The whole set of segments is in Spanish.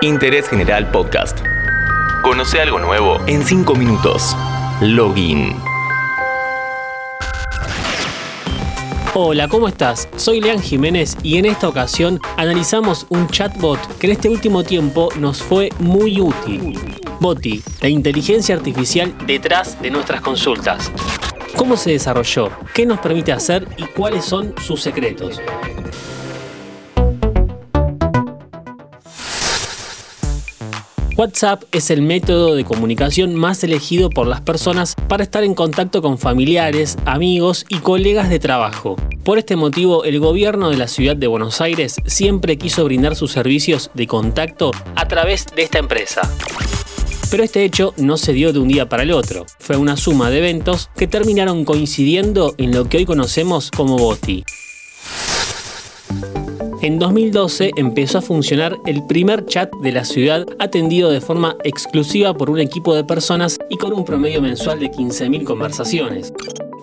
Interés General Podcast. Conoce algo nuevo en 5 minutos. Login. Hola, ¿cómo estás? Soy Lean Jiménez y en esta ocasión analizamos un chatbot que en este último tiempo nos fue muy útil. Boti, la inteligencia artificial detrás de nuestras consultas. ¿Cómo se desarrolló? ¿Qué nos permite hacer y cuáles son sus secretos? WhatsApp es el método de comunicación más elegido por las personas para estar en contacto con familiares, amigos y colegas de trabajo. Por este motivo, el gobierno de la ciudad de Buenos Aires siempre quiso brindar sus servicios de contacto a través de esta empresa. Pero este hecho no se dio de un día para el otro. Fue una suma de eventos que terminaron coincidiendo en lo que hoy conocemos como BOTI. En 2012 empezó a funcionar el primer chat de la ciudad atendido de forma exclusiva por un equipo de personas y con un promedio mensual de 15.000 conversaciones.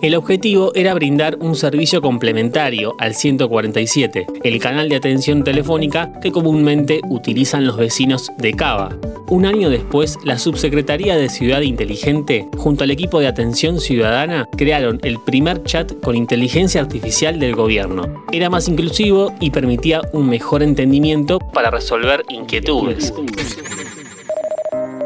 El objetivo era brindar un servicio complementario al 147, el canal de atención telefónica que comúnmente utilizan los vecinos de Cava. Un año después, la Subsecretaría de Ciudad Inteligente, junto al equipo de atención ciudadana, crearon el primer chat con inteligencia artificial del gobierno. Era más inclusivo y permitía un mejor entendimiento para resolver inquietudes.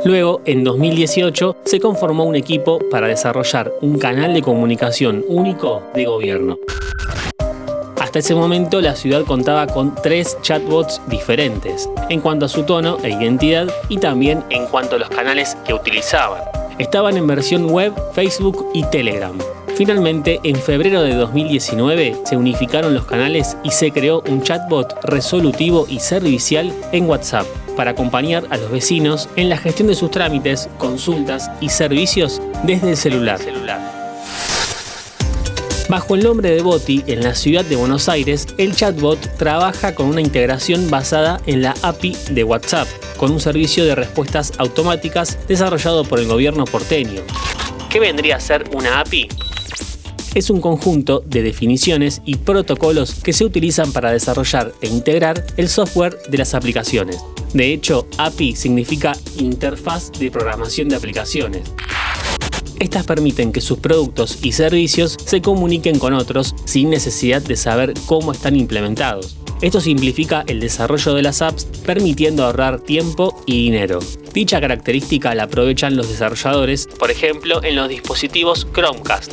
Luego, en 2018, se conformó un equipo para desarrollar un canal de comunicación único de gobierno. Hasta ese momento la ciudad contaba con tres chatbots diferentes, en cuanto a su tono e identidad y también en cuanto a los canales que utilizaban. Estaban en versión web, Facebook y Telegram. Finalmente, en febrero de 2019 se unificaron los canales y se creó un chatbot resolutivo y servicial en WhatsApp para acompañar a los vecinos en la gestión de sus trámites, consultas y servicios desde el celular. Bajo el nombre de Boti, en la ciudad de Buenos Aires, el chatbot trabaja con una integración basada en la API de WhatsApp, con un servicio de respuestas automáticas desarrollado por el gobierno porteño. ¿Qué vendría a ser una API? es un conjunto de definiciones y protocolos que se utilizan para desarrollar e integrar el software de las aplicaciones. De hecho, API significa Interfaz de Programación de Aplicaciones. Estas permiten que sus productos y servicios se comuniquen con otros sin necesidad de saber cómo están implementados. Esto simplifica el desarrollo de las apps permitiendo ahorrar tiempo y dinero. Dicha característica la aprovechan los desarrolladores, por ejemplo, en los dispositivos Chromecast.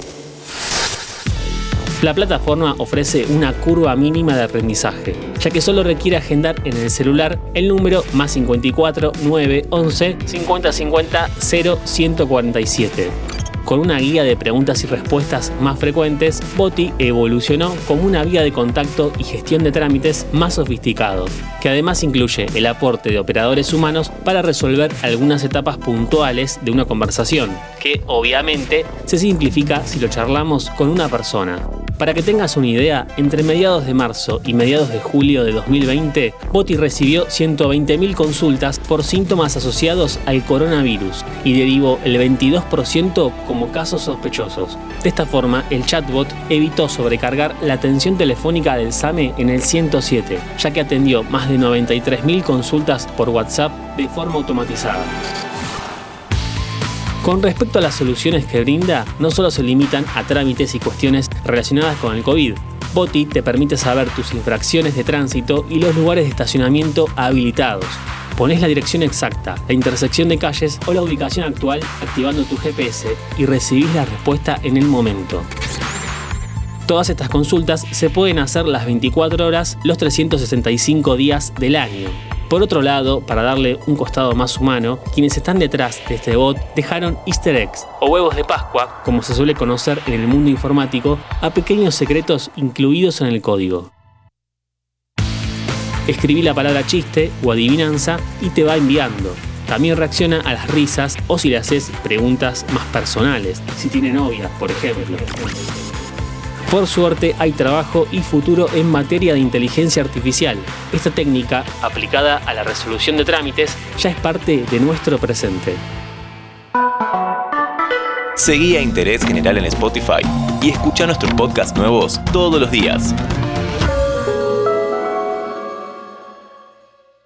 La plataforma ofrece una curva mínima de aprendizaje, ya que solo requiere agendar en el celular el número más 54 9 11 50 50 0 147. Con una guía de preguntas y respuestas más frecuentes, Boti evolucionó como una vía de contacto y gestión de trámites más sofisticado, que además incluye el aporte de operadores humanos para resolver algunas etapas puntuales de una conversación, que obviamente se simplifica si lo charlamos con una persona. Para que tengas una idea, entre mediados de marzo y mediados de julio de 2020, Boti recibió 120.000 consultas por síntomas asociados al coronavirus y derivó el 22% como casos sospechosos. De esta forma, el chatbot evitó sobrecargar la atención telefónica del SAME en el 107, ya que atendió más de 93.000 consultas por WhatsApp de forma automatizada. Con respecto a las soluciones que brinda, no solo se limitan a trámites y cuestiones relacionadas con el COVID. Boti te permite saber tus infracciones de tránsito y los lugares de estacionamiento habilitados. Pones la dirección exacta, la intersección de calles o la ubicación actual activando tu GPS y recibís la respuesta en el momento. Todas estas consultas se pueden hacer las 24 horas, los 365 días del año. Por otro lado, para darle un costado más humano, quienes están detrás de este bot dejaron easter eggs o huevos de Pascua, como se suele conocer en el mundo informático, a pequeños secretos incluidos en el código. Escribí la palabra chiste o adivinanza y te va enviando. También reacciona a las risas o si le haces preguntas más personales, si tiene novia, por ejemplo. Por suerte hay trabajo y futuro en materia de inteligencia artificial. Esta técnica, aplicada a la resolución de trámites, ya es parte de nuestro presente. Seguí a Interés General en Spotify y escucha nuestros podcasts nuevos todos los días.